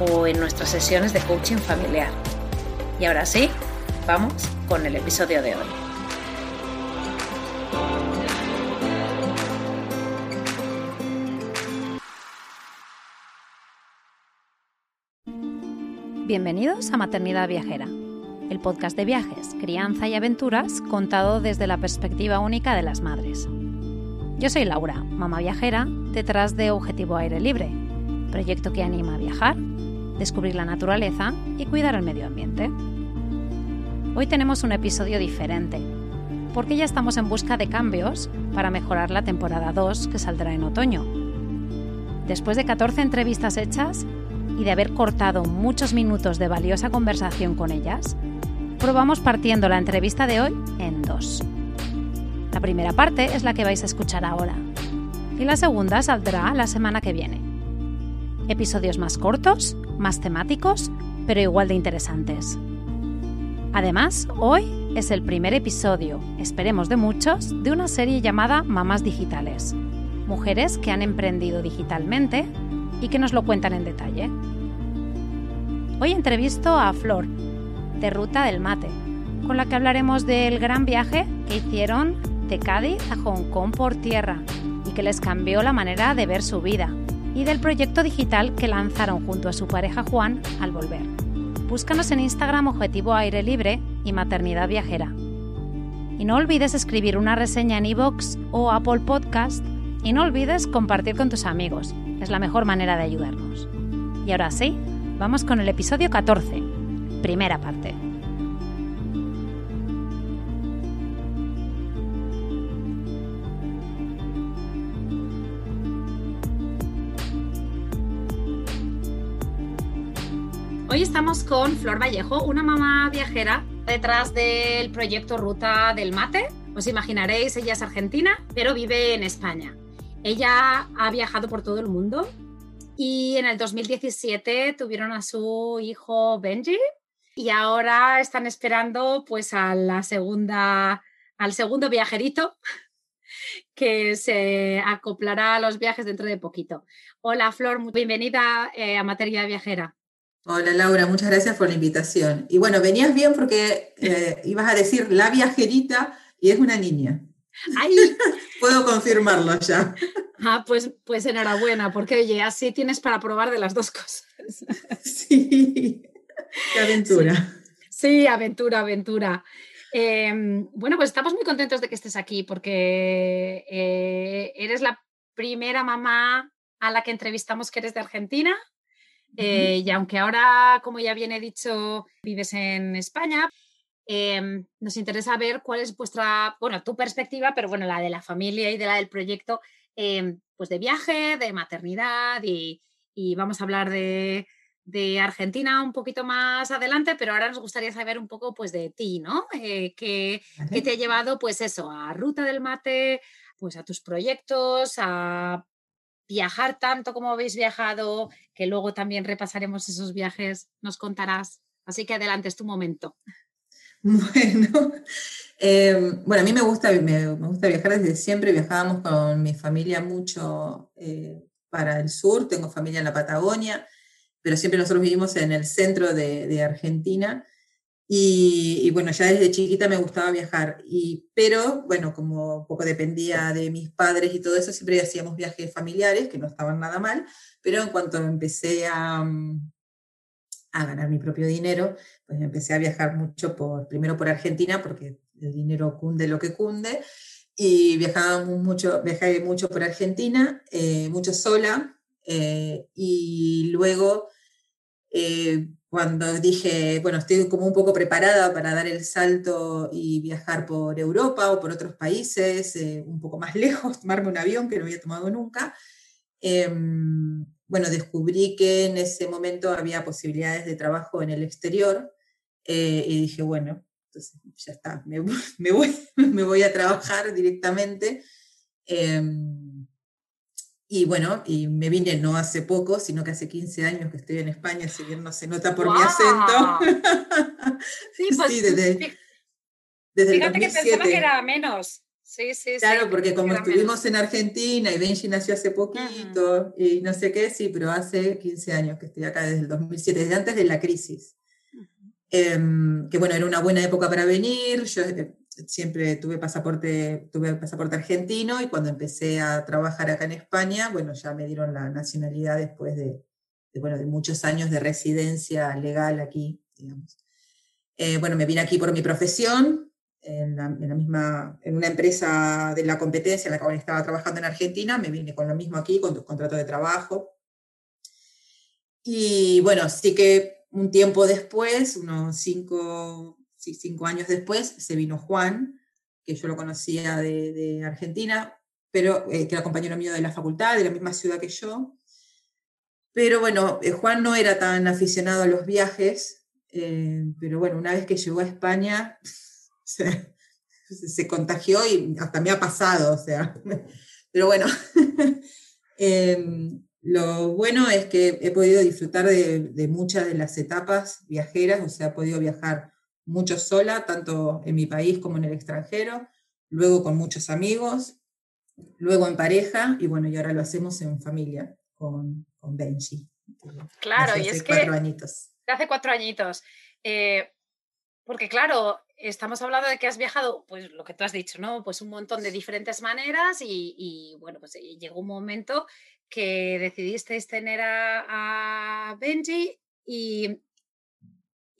o en nuestras sesiones de coaching familiar. Y ahora sí, vamos con el episodio de hoy. Bienvenidos a Maternidad Viajera, el podcast de viajes, crianza y aventuras contado desde la perspectiva única de las madres. Yo soy Laura, mamá viajera, detrás de Objetivo Aire Libre, proyecto que anima a viajar descubrir la naturaleza y cuidar el medio ambiente. Hoy tenemos un episodio diferente, porque ya estamos en busca de cambios para mejorar la temporada 2 que saldrá en otoño. Después de 14 entrevistas hechas y de haber cortado muchos minutos de valiosa conversación con ellas, probamos partiendo la entrevista de hoy en dos. La primera parte es la que vais a escuchar ahora y la segunda saldrá la semana que viene. Episodios más cortos, más temáticos, pero igual de interesantes. Además, hoy es el primer episodio, esperemos de muchos, de una serie llamada Mamás Digitales. Mujeres que han emprendido digitalmente y que nos lo cuentan en detalle. Hoy entrevisto a Flor, de Ruta del Mate, con la que hablaremos del gran viaje que hicieron de Cádiz a Hong Kong por tierra y que les cambió la manera de ver su vida y del proyecto digital que lanzaron junto a su pareja Juan al volver. Búscanos en Instagram Objetivo Aire Libre y Maternidad Viajera. Y no olvides escribir una reseña en iVoox o Apple Podcast y no olvides compartir con tus amigos. Es la mejor manera de ayudarnos. Y ahora sí, vamos con el episodio 14, primera parte. Hoy estamos con Flor Vallejo, una mamá viajera detrás del proyecto Ruta del Mate. Os imaginaréis, ella es argentina, pero vive en España. Ella ha viajado por todo el mundo y en el 2017 tuvieron a su hijo Benji y ahora están esperando pues a la segunda, al segundo viajerito que se acoplará a los viajes dentro de poquito. Hola Flor, bienvenida eh, a Materia Viajera. Hola Laura, muchas gracias por la invitación. Y bueno, venías bien porque eh, ibas a decir la viajerita y es una niña. ¡Ay! Puedo confirmarlo ya. Ah, pues, pues enhorabuena, porque oye, así tienes para probar de las dos cosas. Sí, qué aventura. Sí, aventura, aventura. Em, bueno, pues estamos muy contentos de que estés aquí porque eh, eres la primera mamá a la que entrevistamos que eres de Argentina eh, y aunque ahora, como ya bien he dicho, vives en España, em, nos interesa ver cuál es vuestra, bueno, tu perspectiva, pero bueno, la de la familia y de la del proyecto, em, pues de viaje, de maternidad y, vamos a hablar de, Argentina un poquito más adelante, pero ahora nos gustaría saber un poco pues de ti, ¿no? Eh, ¿qué, ¿Qué te ha llevado pues eso, a Ruta del Mate, pues a tus proyectos, a viajar tanto como habéis viajado, que luego también repasaremos esos viajes, nos contarás. Así que adelante, es tu momento. Bueno, em, bueno a mí me gusta, me, gusta viajar desde siempre. Viajábamos con mi familia mucho eh, para el sur, tengo familia en la Patagonia, pero siempre nosotros vivimos en el centro de, de Argentina. Y, bueno, ya desde chiquita me gustaba viajar, y, pero bueno, como poco dependía de mis padres y todo eso, siempre hacíamos viajes familiares, que no estaban nada mal, pero en cuanto empecé a, mm, a ganar mi propio dinero, pues empecé a viajar mucho por, primero por Argentina, porque el dinero cunde lo que cunde, y viajaba mucho, viajé mucho por Argentina, eh, mucho sola, eh, y luego eh, cuando dije, bueno, estoy como un poco preparada para dar el salto y viajar por Europa o por otros países, un poco más lejos, tomarme un avión que no había tomado nunca, em, bueno, descubrí que en ese momento había posibilidades de trabajo en el exterior y dije, bueno, ya está, me, voy, me voy a trabajar directamente. Y bueno, y me vine no hace poco, sino que hace 15 años que estoy en España, si bien no se nota por mi acento. Sí, pues, desde, desde Fíjate el 2007. que pensaba que era menos. Sí, sí, claro, porque como estuvimos en Argentina y Benji nació hace poquito y no sé qué, sí, pero hace 15 años que estoy acá desde el 2007, desde antes de la crisis. Em, que bueno, era una buena época para venir, yo eh, siempre tuve pasaporte, tuve pasaporte argentino y cuando empecé a trabajar acá en España, bueno, ya me dieron la nacionalidad después de, bueno, de muchos años de residencia legal aquí, digamos. Eh, bueno, me vine aquí por mi profesión, en la, misma, en una empresa de la competencia en la cual estaba trabajando en Argentina, me vine con lo mismo aquí, con contrato de trabajo. Y bueno, sí que un tiempo después, unos cinco, cinco años después, se vino Juan, que yo lo conocía de, Argentina, pero eh, que era compañero mío de la facultad, de la misma ciudad que yo. Pero bueno, eh, Juan no era tan aficionado a los viajes, eh, pero bueno, una vez que llegó a España, se, contagió y hasta me ha pasado, o sea, pero bueno, em, lo bueno es que he podido disfrutar de, muchas de las etapas viajeras, o sea, he podido viajar mucho sola, tanto en mi país como en el extranjero, luego con muchos amigos, luego en pareja y bueno, y ahora lo hacemos en familia con, con Benji. Claro, y es cuatro Añitos. Hace cuatro añitos. Eh, porque claro, estamos hablando de que has viajado, pues lo que tú has dicho, ¿no? Pues un montón de diferentes maneras y, y bueno, pues eh, llegó un momento que decidisteis tener a, Benji y,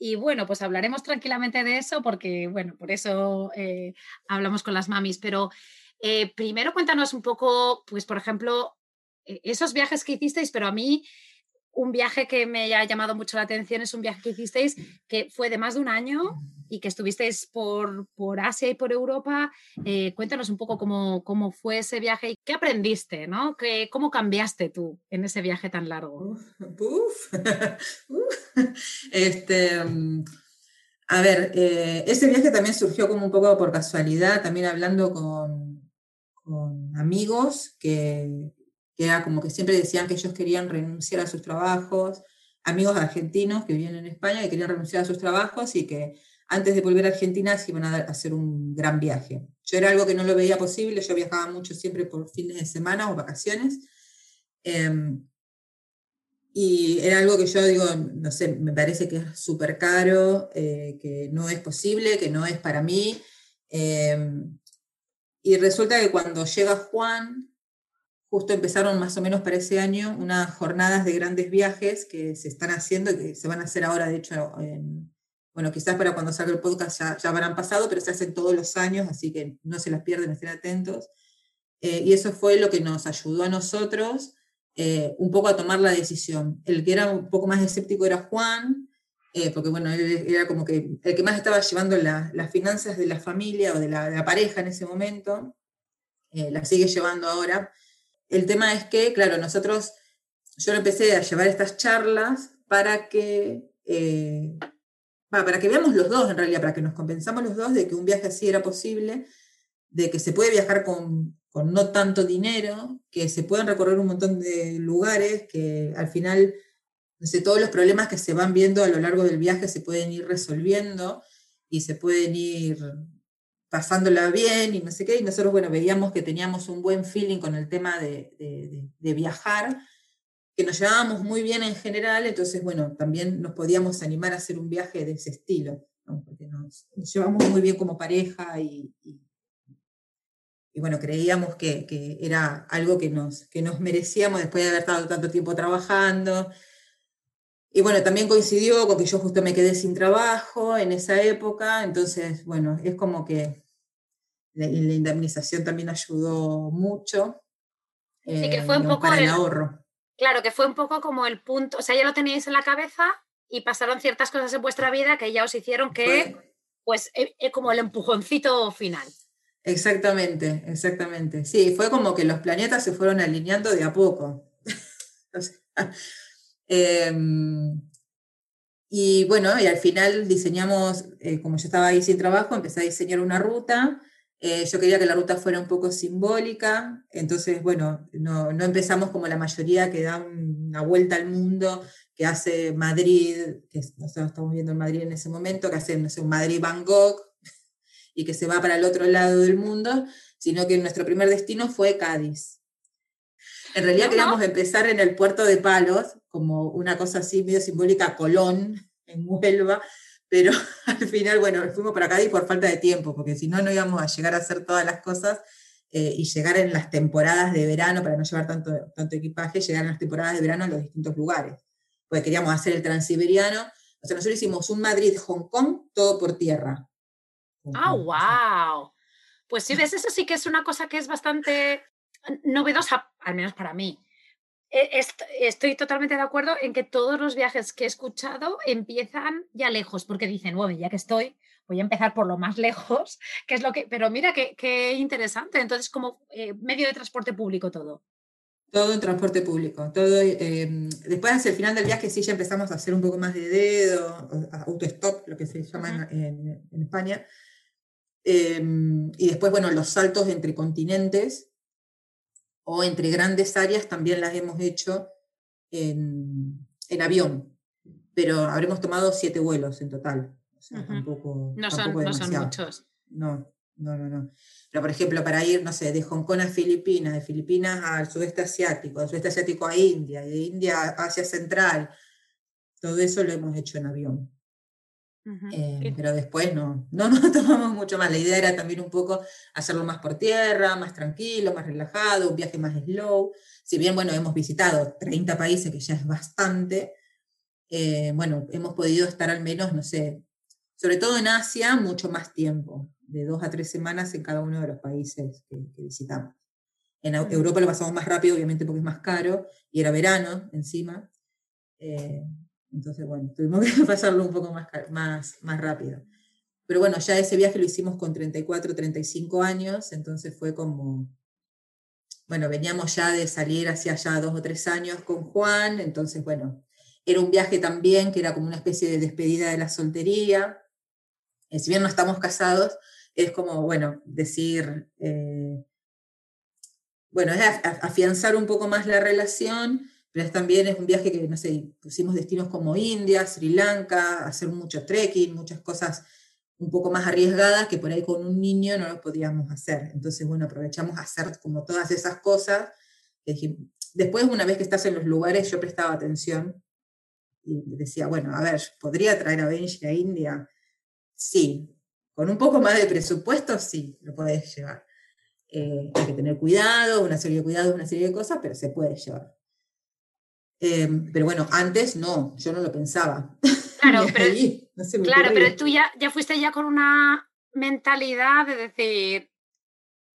y, bueno, pues hablaremos tranquilamente de eso porque, bueno, por eso eh, hablamos con las mamis, pero eh, primero cuéntanos un poco, pues por ejemplo, e, esos viajes que hicisteis, pero a mí un viaje que me ha llamado mucho la atención es un viaje que hicisteis que fue de más de un año y que estuvisteis por, por Asia y por Europa. Eh, cuéntanos un poco cómo, cómo, fue ese viaje y qué aprendiste, ¿no? ¿Qué, ¿Cómo cambiaste tú en ese viaje tan largo? Uf, este, mm, a ver, eh, ese viaje también surgió como un poco por casualidad, también hablando con, con amigos que, que era como que siempre decían que ellos querían renunciar a sus trabajos, amigos argentinos que vivían en España y querían renunciar a sus trabajos y que antes de volver a Argentina se iban a hacer un gran viaje. Yo era algo que no lo veía posible, yo viajaba mucho siempre por fines de semana o vacaciones. Em, y era algo que yo digo, no sé, me parece que es súper caro, eh, que no es posible, que no es para mí. Em, y resulta que cuando llega Juan, justo empezaron más o menos para ese año unas jornadas de grandes viajes que se están haciendo que se van a hacer ahora, de hecho, bueno, quizás para cuando salga el podcast ya, ya habrán pasado, pero se hacen todos los años, así que no se las pierden, estén atentos. Eh, y eso fue lo que nos ayudó a nosotros eh, un poco a tomar la decisión. El que era un poco más escéptico era Juan, eh, porque bueno, él era como que el que más estaba llevando las finanzas de la familia o de la, de la pareja en ese momento, la sigue llevando ahora, el tema es que, claro, nosotros, yo empecé a llevar estas charlas para que, eh, para que veamos los dos, en realidad, para que nos compensamos los dos de que un viaje así era posible, de que se puede viajar con, no tanto dinero, que se pueden recorrer un montón de lugares, que al final, no sé, todos los problemas que se van viendo a lo largo del viaje se pueden ir resolviendo y se pueden ir pasándola bien y no sé qué, y nosotros, bueno, veíamos que teníamos un buen feeling con el tema de, viajar, que nos llevábamos muy bien en general, entonces, bueno, también nos podíamos animar a hacer un viaje de ese estilo, porque nos, llevamos muy bien como pareja y, y, bueno, creíamos que, que, era algo que nos, que nos merecíamos después de haber estado tanto tiempo trabajando. Y bueno, también coincidió con que yo justo me quedé sin trabajo en esa época, entonces, bueno, es como que la, indemnización también ayudó mucho. y que fue un poco para el, ahorro. Claro, que fue un poco como el punto, o sea, ya lo teníais en la cabeza y pasaron ciertas cosas en vuestra vida que ya os hicieron que, pues, es eh, como el empujoncito final. Exactamente, exactamente. Sí, fue como que los planetas se fueron alineando de a poco. Em, y bueno, y al final diseñamos, eh, como yo estaba ahí sin trabajo, empecé a diseñar una ruta. Eh, yo quería que la ruta fuera un poco simbólica, entonces, bueno, no, no empezamos como la mayoría que da una vuelta al mundo, que hace Madrid, que nosotros estamos viendo en Madrid en ese momento, que hace, no sé, un Madrid-Bangkok, y que se va para el otro lado del mundo, sino que nuestro primer destino fue Cádiz. En realidad queríamos empezar en el puerto de Palos, como una cosa así medio simbólica, Colón, en Huelva, pero al final, bueno, fuimos para Cádiz por falta de tiempo, porque si no, no íbamos a llegar a hacer todas las cosas eh, y llegar en las temporadas de verano, para no llevar tanto, tanto equipaje, llegar en las temporadas de verano en los distintos lugares. Porque queríamos hacer el transiberiano. O sea, nosotros hicimos un Madrid-Hong Kong, todo por tierra. ¡Ah, wow! Pues sí, ves, eso sí que es una cosa que es bastante novedosa, al menos para mí. E, estoy totalmente de acuerdo en que todos los viajes que he escuchado empiezan ya lejos, porque dicen, bueno, ya que estoy, voy a empezar por lo más lejos, que es lo que. Pero mira qué, interesante. Entonces, como eh, medio de transporte público todo. Todo en transporte público. Todo, eh, después, hacia el final del viaje, sí ya empezamos a hacer un poco más de dedo, autostop, lo que se llama en, España. Em, y después, bueno, los saltos entre continentes o entre grandes áreas también las hemos hecho en, avión, pero habremos tomado siete vuelos en total. tampoco, no, son, muchos. No, no, no, no. Pero, por ejemplo, para ir, no sé, de Hong Kong a Filipinas, de Filipinas al sudeste asiático, del sudeste asiático a India, de India a Asia Central, todo eso lo hemos hecho en avión. Eh, pero después no, no nos tomamos mucho más. La idea era también un poco hacerlo más por tierra, más tranquilo, más relajado, un viaje más slow. Si bien, bueno, hemos visitado 30 países, que ya es bastante, eh, bueno, hemos podido estar al menos, no sé, sobre todo en Asia, mucho más tiempo, de dos a tres semanas en cada uno de los países que, visitamos. En Europa lo pasamos más rápido, obviamente porque es más caro, y era verano encima. Eh, entonces, bueno, tuvimos que pasarlo un poco más, más, más rápido. Pero bueno, ya ese viaje lo hicimos con 34, 35 años, entonces fue como, bueno, veníamos ya de salir hacia allá dos o tres años con Juan, entonces, bueno, era un viaje también que era como una especie de despedida de la soltería. Eh, si bien no estamos casados, es como, bueno, decir, eh, bueno, es afianzar un poco más la relación pero también es un viaje que, no sé, pusimos destinos como India, Sri Lanka, hacer mucho trekking, muchas cosas un poco más arriesgadas que por ahí con un niño no lo podíamos hacer. Entonces, bueno, aprovechamos a hacer como todas esas cosas. Después, una vez que estás en los lugares, yo prestaba atención y decía, bueno, a ver, ¿podría traer a Benji a India? Sí. Con un poco más de presupuesto, sí, lo puedes llevar. Eh, hay que tener cuidado, una serie de cuidados, una serie de cosas, pero se puede llevar. Em, pero bueno, antes no, yo no lo pensaba. Claro, pero, claro, pero tú ya, ya fuiste ya con una mentalidad de decir,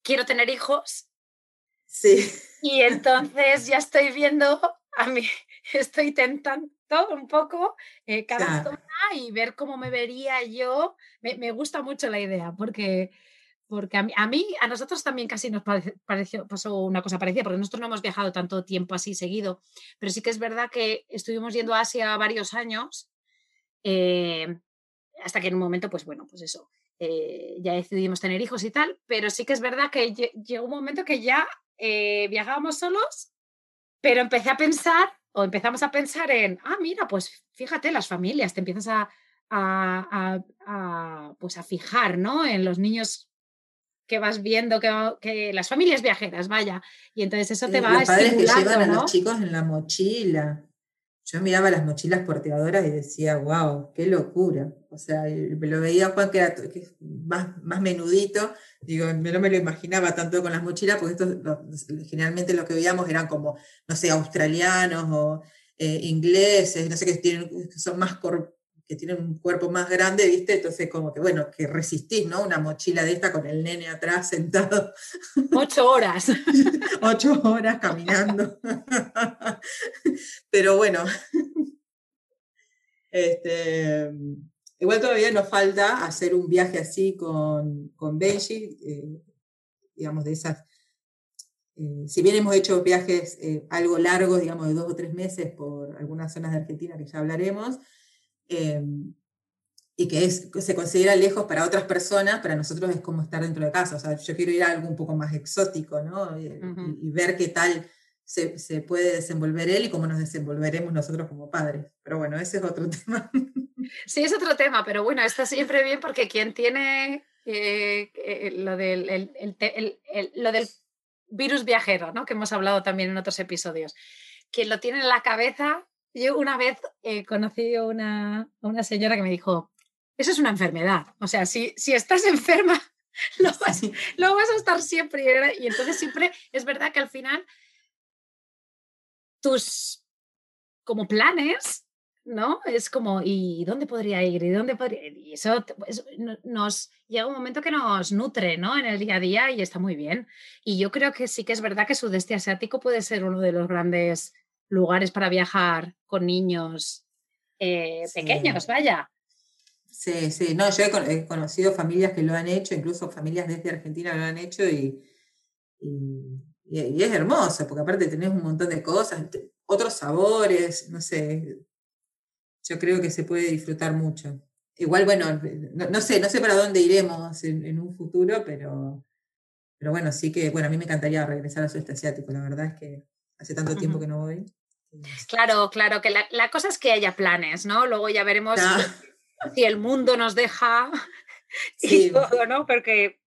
quiero tener hijos. Sí. Y entonces ya estoy viendo, a mí estoy tentando un poco eh, cada zona y ver cómo me vería yo. Me, me, gusta mucho la idea porque porque a mí, a nosotros también casi nos pareció, pasó una cosa parecida, porque nosotros no hemos viajado tanto tiempo así seguido, pero sí que es verdad que estuvimos yendo a Asia varios años, eh, hasta que en un momento, pues bueno, pues eso, eh, ya decidimos tener hijos y tal, pero sí que es verdad que llegó un momento que ya eh, viajábamos solos, pero empecé a pensar, o empezamos a pensar en, ah, mira, pues fíjate, las familias, te empiezas a, a, pues a fijar ¿no? en los niños que vas viendo que, las familias viajeras, vaya, y entonces eso te va los padres que llevan a los chicos en la mochila. Yo miraba las mochilas porteadoras y decía, wow, qué locura. O sea, me lo veía Juan que era más, más menudito, digo, no me lo imaginaba tanto con las mochilas, porque estos, generalmente lo que veíamos eran como, no sé, australianos o eh, ingleses, no sé, que, tienen, son más que tienen un cuerpo más grande, ¿viste? Entonces, como que, bueno, que resistís, ¿no? Una mochila de esta con el nene atrás sentado. Ocho horas. Ocho horas caminando. Pero bueno, este, igual todavía nos falta hacer un viaje así con, con Benji, eh, digamos, de esas eh, si bien hemos hecho viajes eh, algo largos, digamos de dos o tres meses por algunas zonas de Argentina que ya hablaremos, eh, y que es, se considera lejos para otras personas, para nosotros es como estar dentro de casa. O sea, yo quiero ir a algo un poco más exótico, ¿no? Y, y ver qué tal se, se, puede desenvolver él y cómo nos desenvolveremos nosotros como padres. Pero bueno, ese es otro tema. Sí, es otro tema, pero bueno, está siempre bien porque quien tiene lo, del, el, el, lo del virus viajero, ¿no? que hemos hablado también en otros episodios, que lo tiene en la cabeza. Yo una vez eh, conocí a una, una señora que me dijo, eso es una enfermedad. O sea, si, si estás enferma, lo vas, lo vas a estar siempre. Y entonces siempre es verdad que al final tus como planes ¿no? Es como, ¿y dónde podría ir? ¿Y dónde podría ir? Y eso pues, nos llega un momento que nos nutre, ¿no? En el día a día y está muy bien. Y yo creo que sí que es verdad que Sudeste Asiático puede ser uno de los grandes lugares para viajar con niños eh, pequeños, vaya. Sí, sí, no, yo he, conocido familias que lo han hecho, incluso familias desde Argentina lo han hecho y, y, y es hermoso, porque aparte tenés un montón de cosas, otros sabores, no sé, yo creo que se puede disfrutar mucho. Igual, bueno, no, sé, no sé para dónde iremos en, un futuro, pero, pero bueno, sí que, bueno, a mí me encantaría regresar al sudeste asiático, la verdad es que hace tanto tiempo que no voy. Claro, claro, que la, cosa es que haya planes, ¿no? Luego ya veremos si el mundo nos deja y todo, ¿no? Porque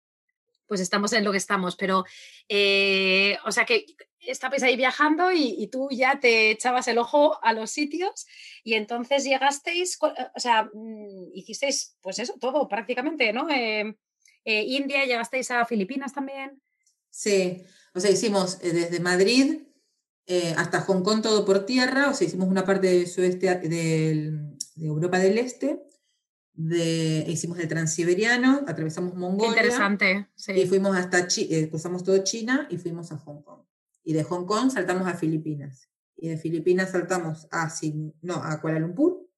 pues estamos en lo que estamos, pero, eh, o sea que estabais ahí viajando y, tú ya te echabas el ojo a los sitios y entonces llegasteis, eh, o sea, mm, hicisteis pues eso, todo prácticamente, ¿no? Eh, eh, India, llegasteis a Filipinas también. Sí, o sea, hicimos desde Madrid hasta Hong Kong todo por tierra, o sea, hicimos una parte del sudeste de Europa del Este. De, hicimos el transiberiano, atravesamos Mongolia. Qué interesante. Sí. Y fuimos hasta, cruzamos todo China y fuimos a Hong Kong. Y de Hong Kong saltamos a Filipinas. Y de Filipinas saltamos a, no, a Kuala Lumpur.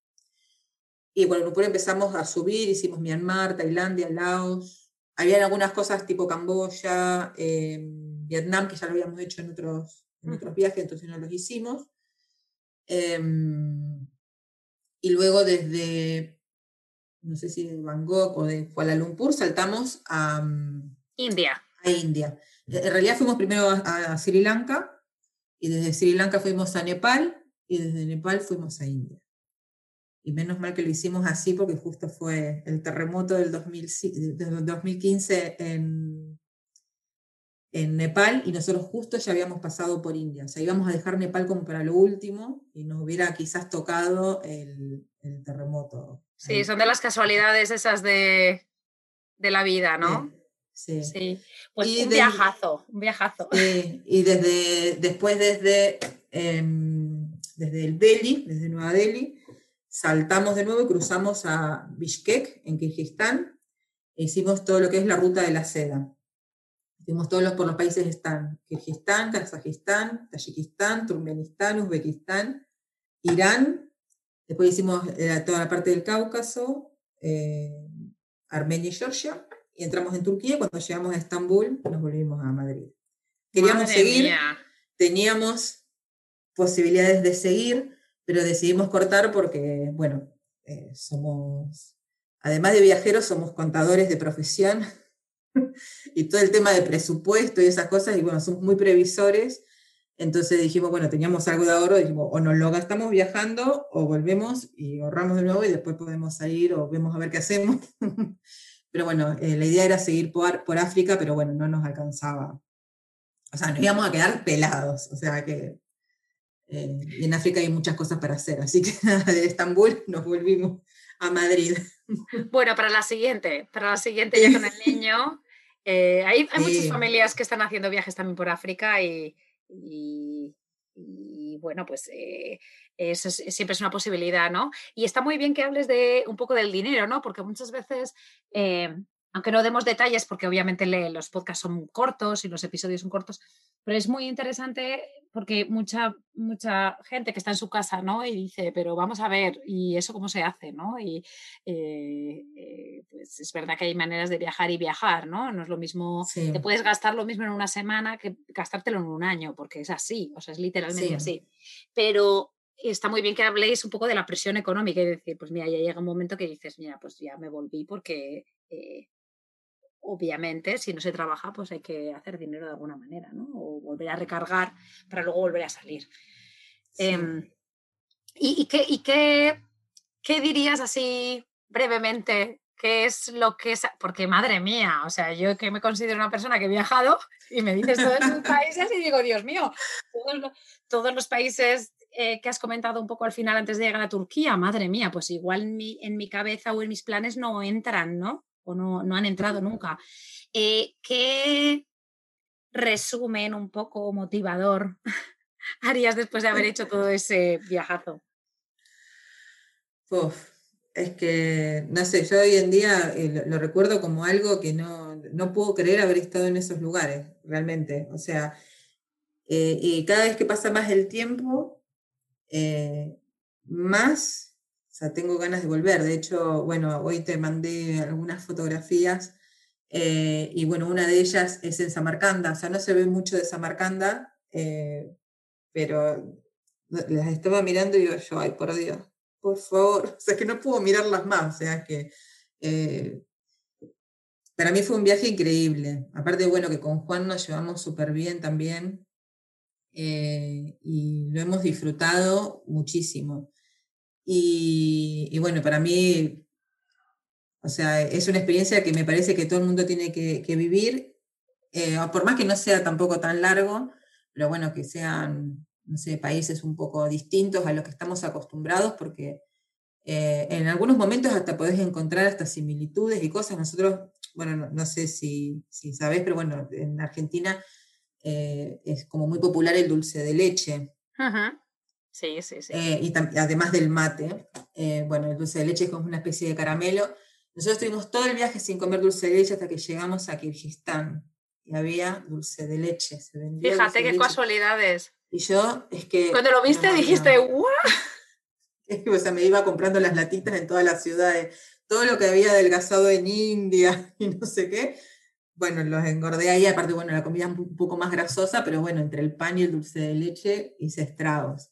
Y Kuala Lumpur empezamos a subir, hicimos Myanmar, Tailandia, Laos. Había algunas cosas tipo Camboya, em, Vietnam, que ya lo habíamos hecho en otros, en otros viajes, entonces no los hicimos. Em, y luego desde, no sé si de Bangkok o de Kuala Lumpur, saltamos a India. A India. En realidad fuimos primero a, Sri Lanka y desde Sri Lanka fuimos a Nepal y desde Nepal fuimos a India. Y menos mal que lo hicimos así porque justo fue el terremoto del, 2015 en, en Nepal y nosotros justo ya habíamos pasado por India. O sea, íbamos a dejar Nepal como para lo último y nos hubiera quizás tocado el, terremoto. Sí, son de las casualidades esas de, de la vida, ¿no? Sí. Pues un viajazo, un viajazo. y desde, después desde, em, desde el Delhi, desde Nueva Delhi, saltamos de nuevo y cruzamos a Bishkek, en Kirguistán, e hicimos todo lo que es la ruta de la seda. Hicimos todos los por los países están, Kirguistán, Kazajistán, Tayikistán, Turkmenistán, Uzbekistán, Irán, después hicimos eh, toda la parte del Cáucaso, eh, Armenia y Georgia, y entramos en Turquía. Cuando llegamos a Estambul, nos volvimos a Madrid. Queríamos seguir, teníamos posibilidades de seguir, pero decidimos cortar porque, bueno, eh, somos, además de viajeros, somos contadores de profesión y todo el tema de presupuesto y esas cosas, y bueno, somos muy previsores. Entonces dijimos, bueno, teníamos algo de ahorro, dijimos, o nos lo gastamos viajando, o volvemos y ahorramos de nuevo y después podemos salir o vemos a ver qué hacemos. Pero bueno, eh, la idea era seguir por, por, África, pero bueno, no nos alcanzaba. O sea, nos íbamos a quedar pelados. O sea que eh, en África hay muchas cosas para hacer. Así que de Estambul nos volvimos a Madrid. Bueno, para la siguiente, para la siguiente ya con el niño. Eh, hay, hay muchas familias que están haciendo viajes también por África y, y, y bueno, pues eh, eso siempre es una posibilidad, ¿no? Y está muy bien que hables de un poco del dinero, ¿no? Porque muchas veces, eh, aunque no demos detalles, porque obviamente los podcasts son cortos y los episodios son cortos, pero es muy interesante porque mucha, mucha gente que está en su casa, ¿no? Y dice, pero vamos a ver, ¿y eso cómo se hace, ¿no? Y eh, eh, pues es verdad que hay maneras de viajar y viajar, ¿no? No es lo mismo, te puedes gastar lo mismo en una semana que gastártelo en un año, porque es así, o sea, es literalmente así. Pero está muy bien que habléis un poco de la presión económica y decir, pues mira, ya llega un momento que dices, mira, pues ya me volví porque... Eh, obviamente, si no se trabaja, pues hay que hacer dinero de alguna manera, ¿no? O volver a recargar para luego volver a salir. Em, ¿Y, qué, y qué, qué, dirías así brevemente? ¿Qué es lo que es? Porque madre mía, o sea, yo que me considero una persona que he viajado y me dices todos los países y digo, Dios mío, todos los, países eh, que has comentado un poco al final antes de llegar a Turquía, madre mía, pues igual mi, en mi cabeza o en mis planes no entran, ¿no? No, han entrado nunca. Eh, ¿Qué resumen un poco motivador harías después de haber hecho todo ese viajazo? es que, no sé, yo hoy en día eh, lo, recuerdo como algo que no, puedo creer haber estado en esos lugares, realmente. O sea, eh, y cada vez que pasa más el tiempo, más sea, tengo ganas de volver. De hecho, bueno, hoy te mandé algunas fotografías eh, y bueno, una de ellas es en Samarcanda. O sea, no se ve mucho de Samarcanda, eh, pero las estaba mirando y yo, ay, por Dios, por favor. O sea, que no puedo mirarlas más. O sea, que eh, para mí fue un viaje increíble. Aparte, bueno, que con Juan nos llevamos súper bien también. y lo hemos disfrutado muchísimo. Y, bueno, para mí, o sea, es una experiencia que me parece que todo el mundo tiene que, vivir, eh, por más que no sea tampoco tan largo, pero bueno, que sean, países un poco distintos a los que estamos acostumbrados, porque eh, en algunos momentos hasta podés encontrar hasta similitudes y cosas. Nosotros, bueno, no, sé si, si sabés, pero bueno, en Argentina eh, es como muy popular el dulce de leche. Ajá. Sí, sí, sí. Eh, y además del mate, eh, bueno, el dulce de leche es como una especie de caramelo. Nosotros estuvimos todo el viaje sin comer dulce de leche hasta que llegamos a Kirguistán y había dulce de leche. Se Fíjate qué casualidades. Y yo, es que. Cuando lo viste dijiste, ¡guau! o sea, me iba comprando las latitas en todas las ciudades. Todo lo que había adelgazado en India y no sé qué. Bueno, los engordé ahí. Aparte, bueno, la comida un poco más grasosa, pero bueno, entre el pan y el dulce de leche hice estragos.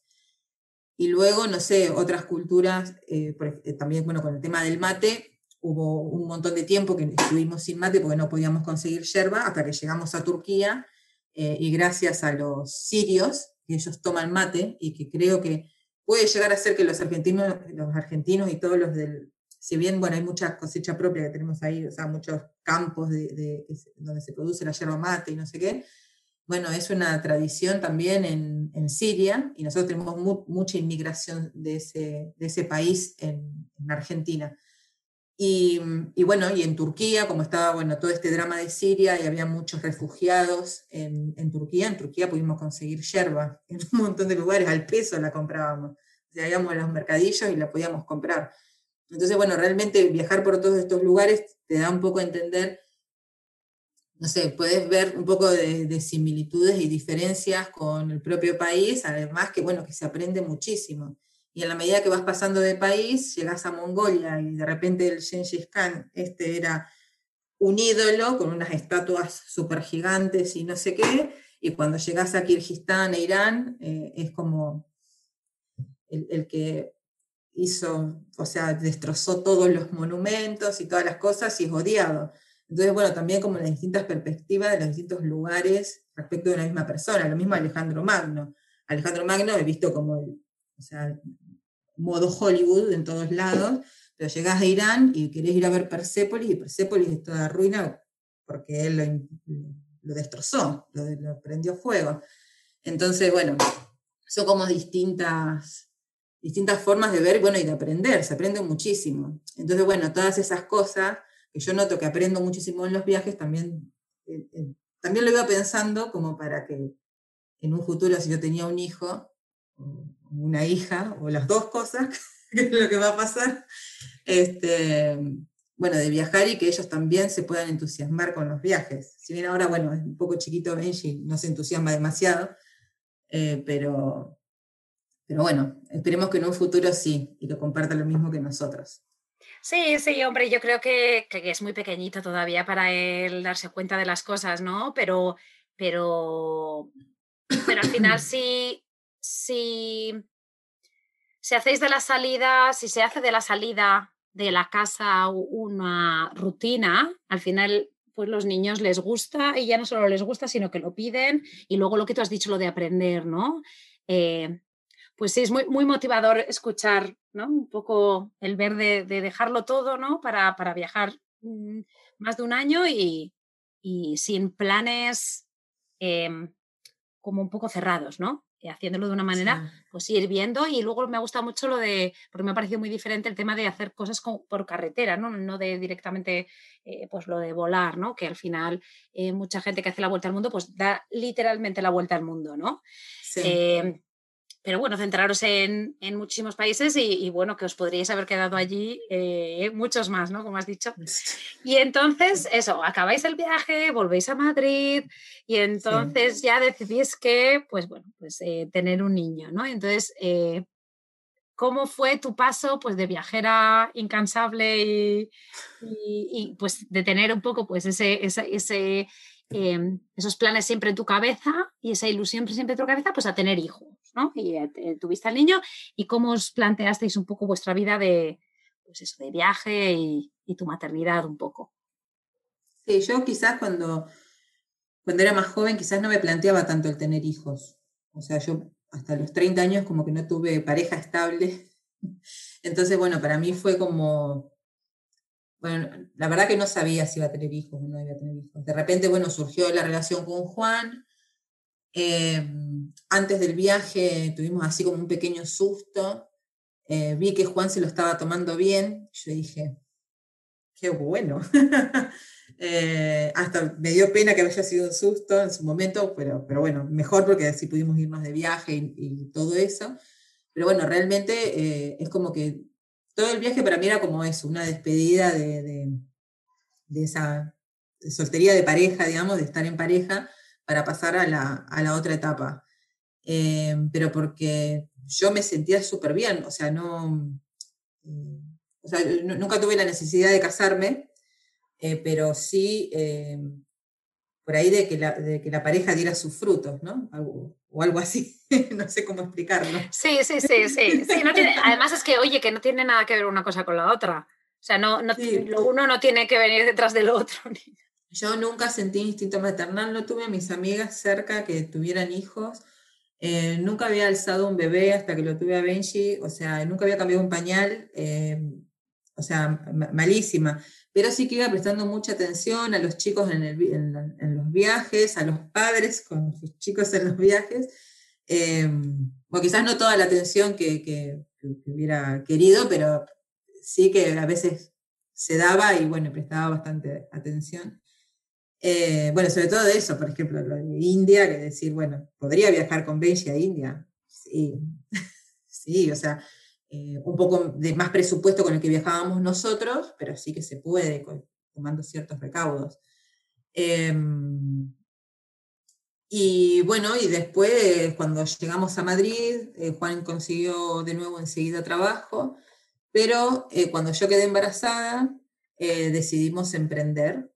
Y luego, no sé, otras culturas, eh, eh, también, bueno, con el tema del mate, hubo un montón de tiempo que estuvimos sin mate porque no podíamos conseguir yerba hasta que llegamos a Turquía eh, y gracias a los sirios, que ellos toman mate y que creo que puede llegar a ser que los argentinos, los argentinos y todos los del, si bien, bueno, hay mucha cosecha propia que tenemos ahí, o sea, muchos campos de, donde se produce la yerba mate y no sé qué, bueno, es una tradición también en, en Siria y nosotros tenemos mucha inmigración de ese, de ese país en, en Argentina. Y, y, bueno, y en Turquía, como estaba bueno, todo este drama de Siria y había muchos refugiados en, en Turquía, en Turquía pudimos conseguir yerba en un montón de lugares, al peso la comprábamos. O sea, íbamos los mercadillos y la podíamos comprar. Entonces, bueno, realmente viajar por todos estos lugares te da un poco a entender no sé, puedes ver un poco de, similitudes y diferencias con el propio país, además que, bueno, que se aprende muchísimo. Y en la medida que vas pasando de país, llegas a Mongolia y de repente el Gengis Khan, este era un ídolo con unas estatuas súper gigantes y no sé qué, y cuando llegas a Kirguistán e Irán, eh, es como el, el que hizo, o sea, destrozó todos los monumentos y todas las cosas y es odiado. Entonces, bueno, también como las distintas perspectivas de los distintos lugares respecto de la misma persona. Lo mismo Alejandro Magno. Alejandro Magno he visto como el o sea, modo Hollywood en todos lados, pero llegás a Irán y querés ir a ver Persépolis y Persépolis es toda ruina porque él lo, destrozó, lo, lo, prendió fuego. Entonces, bueno, son como distintas, distintas formas de ver bueno, y de aprender, se aprende muchísimo. Entonces, bueno, todas esas cosas que yo noto que aprendo muchísimo en los viajes, también, también lo iba pensando como para que en un futuro, si yo tenía un hijo, una hija, o las dos cosas, que es lo que va a pasar, este, bueno, de viajar y que ellos también se puedan entusiasmar con los viajes. Si bien ahora, bueno, es un poco chiquito Benji, no se entusiasma demasiado, eh, pero, pero bueno, esperemos que en un futuro sí, y que comparta lo mismo que nosotros. Sí, sí, hombre, yo creo que, que, es muy pequeñito todavía para él darse cuenta de las cosas, ¿no? Pero, pero, pero al final sí, sí, si hacéis de la salida, si se hace de la salida de la casa una rutina, al final pues los niños les gusta y ya no solo les gusta, sino que lo piden y luego lo que tú has dicho, lo de aprender, ¿no? Eh, pues sí, es muy, muy motivador escuchar, ¿no? Un poco el ver de, dejarlo todo, ¿no? Para, para, viajar mm, más de un año y, y sin planes em, como un poco cerrados, ¿no? haciéndolo de una manera, pues ir viendo. Y luego me ha gustado mucho lo de, porque me ha parecido muy diferente el tema de hacer cosas por carretera, ¿no? No de directamente, eh, pues lo de volar, ¿no? Que al final eh, mucha gente que hace la vuelta al mundo, pues da literalmente la vuelta al mundo, ¿no? Sí. Pero bueno, centraros en, muchísimos países y, bueno, que os podríais haber quedado allí eh, muchos más, ¿no? Como has dicho. Y entonces, eso, acabáis el viaje, volvéis a Madrid y entonces ya decidís que, pues bueno, pues eh, tener un niño, ¿no? Entonces, eh, ¿cómo fue tu paso pues de viajera incansable y, pues de tener un poco pues ese, ese, em, esos planes siempre en tu cabeza y esa ilusión siempre en tu cabeza, pues a tener hijos? Y eh, tuviste al niño y cómo os planteasteis un poco vuestra vida de, pues eso, de viaje y, tu maternidad un poco. Sí, yo quizás cuando, cuando era más joven quizás no me planteaba tanto el tener hijos. O sea, yo hasta los 30 años como que no tuve pareja estable. Entonces, bueno, para mí fue como, bueno, la verdad que no sabía si iba a tener hijos o no iba a tener hijos. De repente, bueno, surgió la relación con Juan, Em, antes del viaje tuvimos así como un pequeño susto. Eh, vi que Juan se lo estaba tomando bien. Yo dije, qué bueno. Eh, hasta me dio pena que haya sido un susto en su momento, pero, pero bueno, mejor porque así pudimos irnos de viaje y, todo eso. Pero bueno, realmente eh, es como que todo el viaje para mí era como eso, una despedida de, de, de esa soltería de pareja, digamos, de estar en pareja para pasar a la, a la otra etapa. Eh, pero porque yo me sentía súper bien, o sea, no, eh, o sea, nunca tuve la necesidad de casarme, eh, pero sí por ahí de que, la, de que la pareja diera sus frutos, ¿no? o algo así, no sé cómo explicarlo. Sí, sí, sí, sí. sí no tiene, además es que, oye, que no tiene nada que ver una cosa con la otra. O sea, no, no lo uno no tiene que venir detrás del otro. Yo nunca sentí instinto maternal, no tuve a mis amigas cerca que tuvieran hijos. Eh, nunca había alzado un bebé hasta que lo tuve a Benji, o sea, nunca había cambiado un pañal, eh, o sea, malísima. Pero sí que iba prestando mucha atención a los chicos en, los viajes, a los padres con sus chicos en los viajes. Eh, quizás no toda la atención que, que hubiera querido, pero sí que a veces se daba y bueno, prestaba bastante atención. Eh, bueno, sobre todo de eso, por ejemplo, lo India, que decir, bueno, podría viajar con Benji a India. Sí, sí, o sea, eh, un poco de más presupuesto con el que viajábamos nosotros, pero sí que se puede, tomando ciertos recaudos. Em, y bueno, y después, cuando llegamos a Madrid, eh, Juan consiguió de nuevo enseguida trabajo, pero cuando yo quedé embarazada, decidimos emprender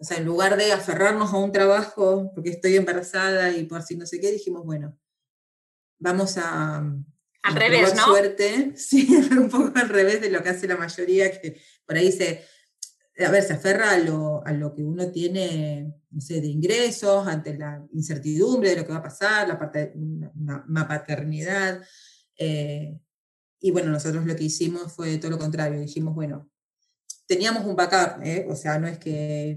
o sea, en lugar de aferrarnos a un trabajo porque estoy embarazada y por así no sé qué, dijimos, bueno, vamos a... Al revés, ¿no? Suerte, sí, un poco al revés de lo que hace la mayoría, que por ahí se, a ver, se aferra a lo, a lo que uno tiene, no sé, de ingresos, ante la incertidumbre de lo que va a pasar, la parte una, paternidad. Eh, y bueno, nosotros lo que hicimos fue todo lo contrario, dijimos, bueno, teníamos un backup, ¿eh? o sea, no es que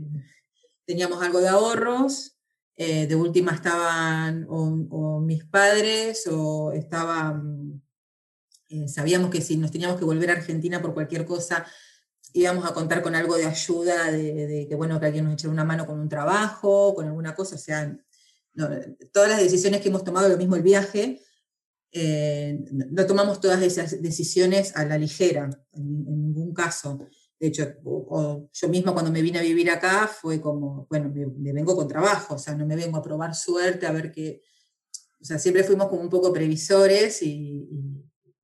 teníamos algo de ahorros, eh, de última estaban o, mis padres o estaban, eh, sabíamos que si nos teníamos que volver a Argentina por cualquier cosa, íbamos a contar con algo de ayuda, de, que bueno, que alguien nos echara una mano con un trabajo, con alguna cosa, o sea, todas las decisiones que hemos tomado, lo mismo el viaje, no tomamos todas esas decisiones a la ligera, en, ningún caso. De hecho, yo misma cuando me vine a vivir acá fue como, bueno, me, vengo con trabajo, o sea, no me vengo a probar suerte, a ver qué, o sea, siempre fuimos como un poco previsores y,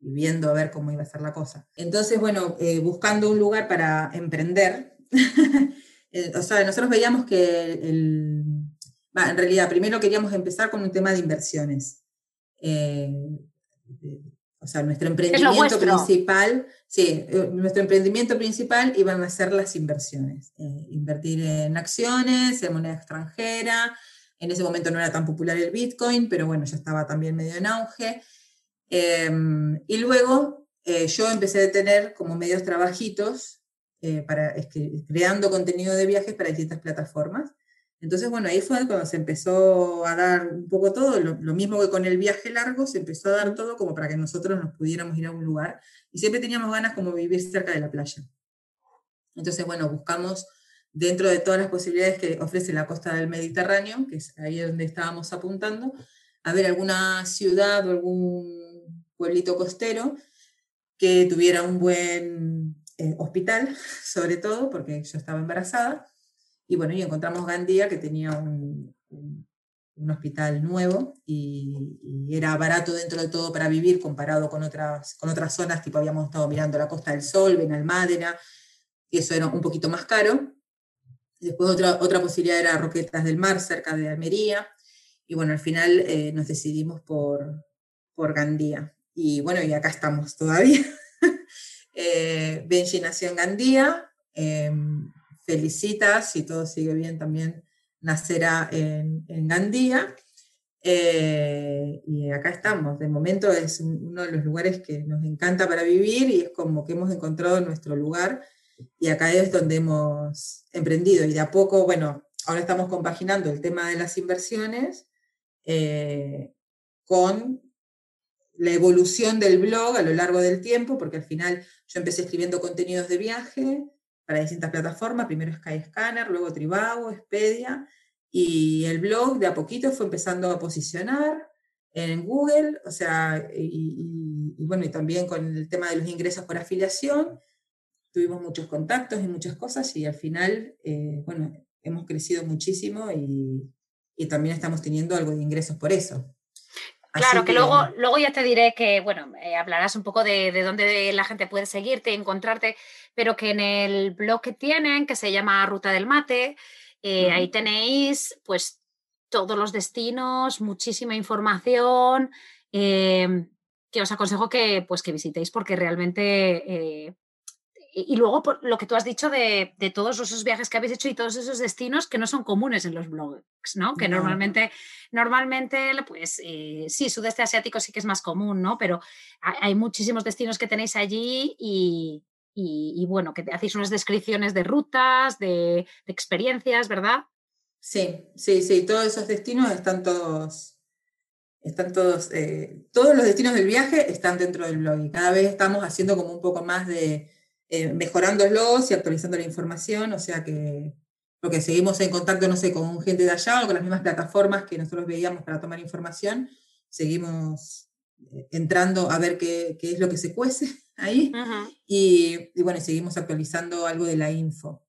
viendo a ver cómo iba a ser la cosa. Entonces, bueno, eh, buscando un lugar para emprender, eh, o sea, nosotros veíamos que el, en realidad, primero queríamos empezar con un tema de inversiones. Eh, o sea, nuestro emprendimiento principal, sí, eh, nuestro emprendimiento principal iban a ser las inversiones. Eh, invertir en acciones, en moneda extranjera. En ese momento no era tan popular el Bitcoin, pero bueno, ya estaba también medio en auge. Em, y luego yo empecé a tener como medios trabajitos para, creando contenido de viajes para distintas plataformas. Entonces, bueno, ahí fue cuando se empezó a dar un poco todo, lo, mismo que con el viaje largo, se empezó a dar todo como para que nosotros nos pudiéramos ir a un lugar y siempre teníamos ganas como vivir cerca de la playa. Entonces, bueno, buscamos dentro de todas las posibilidades que ofrece la costa del Mediterráneo, que es ahí donde estábamos apuntando, a ver alguna ciudad o algún pueblito costero que tuviera un buen eh, hospital, sobre todo, porque yo estaba embarazada, y bueno, y encontramos Gandía, que tenía un, hospital nuevo y, era barato dentro de todo para vivir comparado con otras, con otras zonas, tipo habíamos estado mirando la Costa del Sol, Benalmádena, y eso era un poquito más caro. Después otra, otra posibilidad era Roquetas del Mar, cerca de Almería. Y bueno, al final eh, nos decidimos por, por Gandía. Y bueno, y acá estamos todavía. eh, Benji nació en Gandía. Em, felicita, si todo sigue bien también nacerá en, Gandía. Eh, y acá estamos, de momento es uno de los lugares que nos encanta para vivir y es como que hemos encontrado nuestro lugar. Y acá es donde hemos emprendido. Y de a poco, bueno, ahora estamos compaginando el tema de las inversiones eh, con la evolución del blog a lo largo del tiempo, porque al final yo empecé escribiendo contenidos de viaje, para distintas plataformas, primero Skyscanner, luego Tribago, Expedia, y el blog de a poquito fue empezando a posicionar en Google, o sea, y, bueno, y también con el tema de los ingresos por afiliación, tuvimos muchos contactos y muchas cosas, y al final, eh, bueno, hemos crecido muchísimo y, y también estamos teniendo algo de ingresos por eso. Claro, que, luego, luego ya te diré que, bueno, eh, hablarás un poco de, dónde la gente puede seguirte, encontrarte, pero que en el blog que tienen, que se llama Ruta del Mate, eh, ahí tenéis pues todos los destinos, muchísima información, em, que os aconsejo que, pues, que visitéis porque realmente y, luego por lo que tú has dicho de, todos esos viajes que habéis hecho y todos esos destinos que no son comunes en los blogs, ¿no? Que normalmente, normalmente, pues eh, sí, sudeste asiático sí que es más común, ¿no? Pero hay, muchísimos destinos que tenéis allí y, bueno, que hacéis unas descripciones de rutas, de, experiencias, ¿verdad? Sí, sí, sí, todos esos destinos están todos están todos, eh, todos los destinos del viaje están dentro del blog y cada vez estamos haciendo como un poco más de, eh, mejorándolos y actualizando la información, o sea que porque seguimos en contacto, no sé, con gente de allá o con las mismas plataformas que nosotros veíamos para tomar información, seguimos eh, entrando a ver qué, qué es lo que se cuece ahí y, y, bueno, seguimos actualizando algo de la info.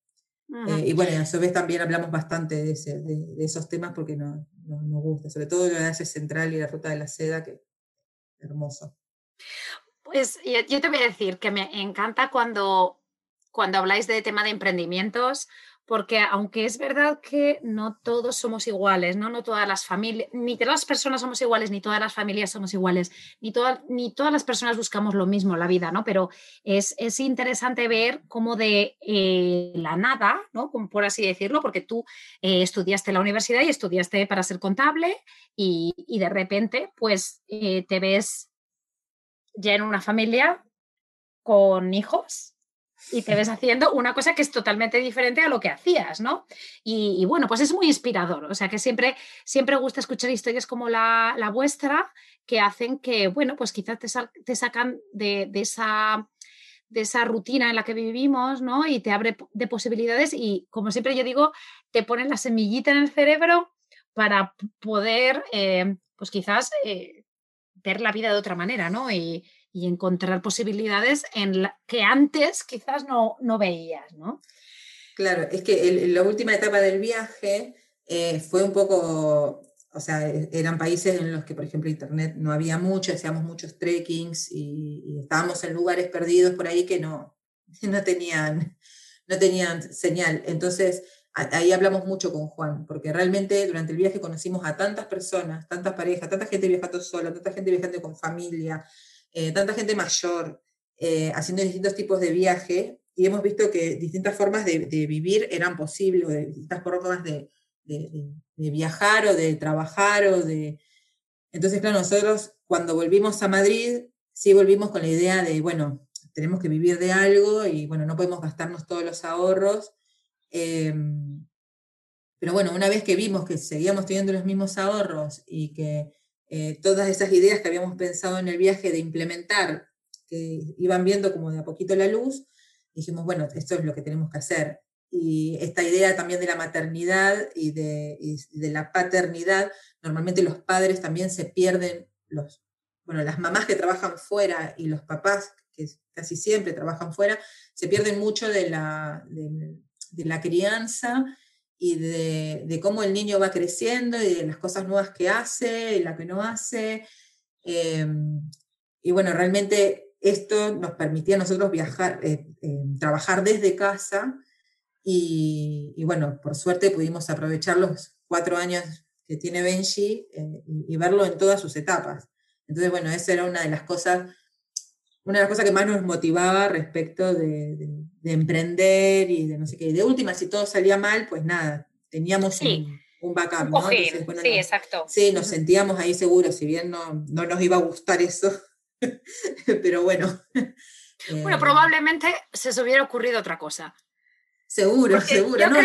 Eh, y bueno, a su vez también hablamos bastante de, de, esos temas porque nos no, gusta, sobre todo la Asia Central y la Ruta de la Seda, que hermoso. Pues yo, te voy a decir que me encanta cuando, cuando habláis de tema de emprendimientos, porque aunque es verdad que no todos somos iguales, ¿no? No todas las familias, ni todas las personas somos iguales, ni todas las familias somos iguales, ni, ni todas las personas buscamos lo mismo la vida, ¿no? Pero es, interesante ver cómo de eh, la nada, ¿no? Por así decirlo, porque tú eh, estudiaste la universidad y estudiaste para ser contable y, de repente, pues, eh, te ves ya en una familia con hijos y te ves haciendo una cosa que es totalmente diferente a lo que hacías, ¿no? Y, bueno, pues es muy inspirador, o sea que siempre, siempre gusta escuchar historias como la, vuestra que hacen que, bueno, pues quizás te, sacan de, esa de esa rutina en la que vivimos, ¿no? Y te abre de posibilidades y, como siempre yo digo, te ponen la semillita en el cerebro para poder, eh, pues quizás, eh, ver la vida de otra manera, ¿no? Y, encontrar posibilidades en la que antes quizás no, no veías, ¿no? Claro, es que la última etapa del viaje eh, fue un poco, o sea, e, eran países en los que, por ejemplo, Internet no había mucho, hacíamos muchos trekkings y, estábamos en lugares perdidos por ahí que no, no, tenían, no tenían señal. Entonces, ahí hablamos mucho con Juan, porque realmente durante el viaje conocimos a tantas personas, tantas parejas, tanta gente viajando sola, tanta gente viajando con familia, eh, tanta gente mayor, eh, haciendo distintos tipos de viaje, y hemos visto que distintas formas de, vivir eran posibles, distintas formas de, de, viajar o de trabajar o de... Entonces, claro, nosotros cuando volvimos a Madrid, sí volvimos con la idea de, bueno, tenemos que vivir de algo y bueno, no podemos gastarnos todos los ahorros. Em, pero bueno, una vez que vimos que seguíamos teniendo los mismos ahorros y que eh, todas esas ideas que habíamos pensado en el viaje de implementar, que iban viendo como de a poquito la luz, dijimos, bueno, esto es lo que tenemos que hacer y esta idea también de la maternidad y de, de, la paternidad, normalmente los padres también se pierden, los, bueno, las mamás que trabajan fuera y los papás que casi siempre trabajan fuera, se pierden mucho de la, la crianza y de, de, cómo el niño va creciendo y de las cosas nuevas que hace y la que no hace. Em, y bueno, realmente esto nos permitía a nosotros viajar, eh, em, trabajar desde casa y, bueno, por suerte pudimos aprovechar los cuatro años que tiene Benji eh, y, verlo en todas sus etapas. Entonces, bueno, esa era una de las cosas, una de las cosas que más nos motivaba respecto de, emprender y de no sé qué. de última, si todo salía mal, pues nada, teníamos un, backup, ¿no? sí, exacto. Sí, nos sentíamos ahí seguros, si bien no, no nos iba a gustar eso, pero bueno. Bueno, eh, probablemente se os hubiera ocurrido otra cosa. Seguro, seguro. No,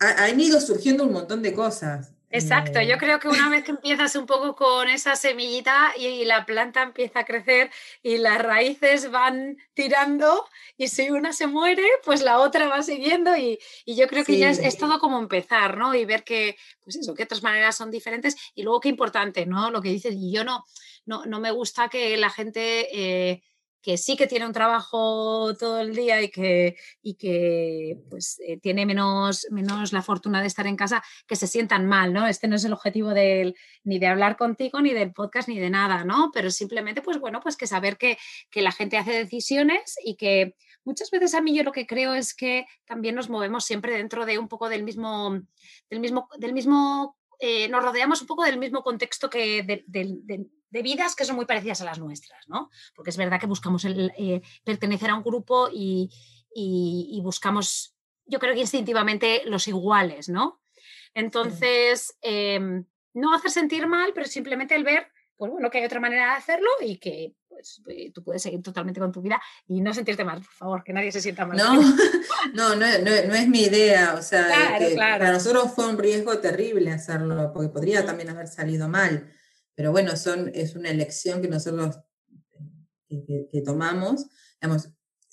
han ido surgiendo un montón de cosas. Exacto, yo creo que una vez que empiezas un poco con esa semillita y, la planta empieza a crecer y las raíces van tirando y si una se muere, pues la otra va siguiendo y, yo creo que ya es, todo como empezar, ¿no? Y ver que, pues eso, que otras maneras son diferentes y luego qué importante, ¿no? Lo que dices, y yo no, no, no me gusta que la gente... Eh, que sí que tiene un trabajo todo el día y que, y que pues, eh, tiene menos, menos la fortuna de estar en casa, que se sientan mal, ¿no? Este no es el objetivo del, ni de hablar contigo, ni del podcast, ni de nada, ¿no? Pero simplemente, pues bueno, pues que saber que, que la gente hace decisiones y que muchas veces a mí yo lo que creo es que también nos movemos siempre dentro de un poco del mismo, del mismo, del mismo eh, nos rodeamos un poco del mismo contexto que de, vidas que son muy parecidas a las nuestras, ¿no? Porque es verdad que buscamos el, eh, pertenecer a un grupo y, buscamos, yo creo que instintivamente, los iguales, ¿no? Entonces, em, no hacer sentir mal, pero simplemente el ver, pues bueno, que hay otra manera de hacerlo y que pues, eh, tú puedes seguir totalmente con tu vida y no sentirte mal, por favor, que nadie se sienta mal. No, no, no, es mi idea, o sea, para nosotros fue un riesgo terrible hacerlo, porque podría también haber salido mal, pero bueno, son, es una elección que nosotros eh, que, tomamos. Digamos,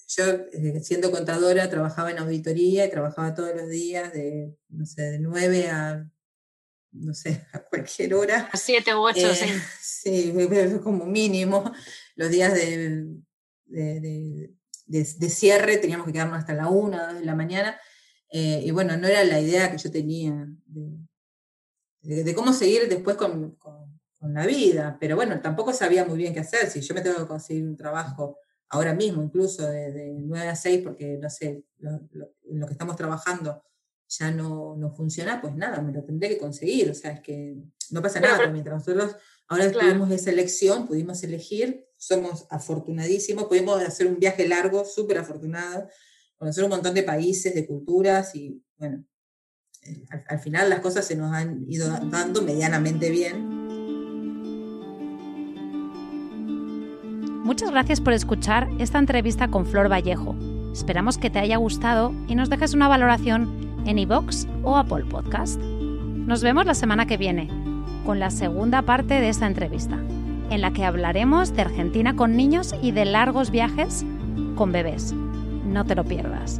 yo, eh, siendo contadora, trabajaba en auditoría y trabajaba todos los días de, no sé, de 9 a no sé, a cualquier hora. A 7 u 8, sí. Sí, como mínimo los días de, de, cierre teníamos que quedarnos hasta la 1, 2 de la mañana. Eh, y bueno, no era la idea que yo tenía de, cómo seguir después con, la vida, pero bueno, tampoco sabía muy bien qué hacer. Si yo me tengo que conseguir un trabajo ahora mismo, incluso de, 9 a 6, porque no sé, lo, lo que estamos trabajando ya no, no, funciona, pues nada, me lo tendré que conseguir. O sea, es que no pasa nada. mientras nosotros ahora tuvimos esa elección, pudimos elegir, somos afortunadísimos, pudimos hacer un viaje largo, súper afortunado, conocer un montón de países, de culturas y bueno, eh, al, final las cosas se nos han ido dando medianamente bien. Muchas gracias por escuchar esta entrevista con Flor Vallejo. Esperamos que te haya gustado y nos dejes una valoración en iVoox o Apple Podcast. Nos vemos la semana que viene con la segunda parte de esta entrevista en la que hablaremos de Argentina con niños y de largos viajes con bebés. No te lo pierdas.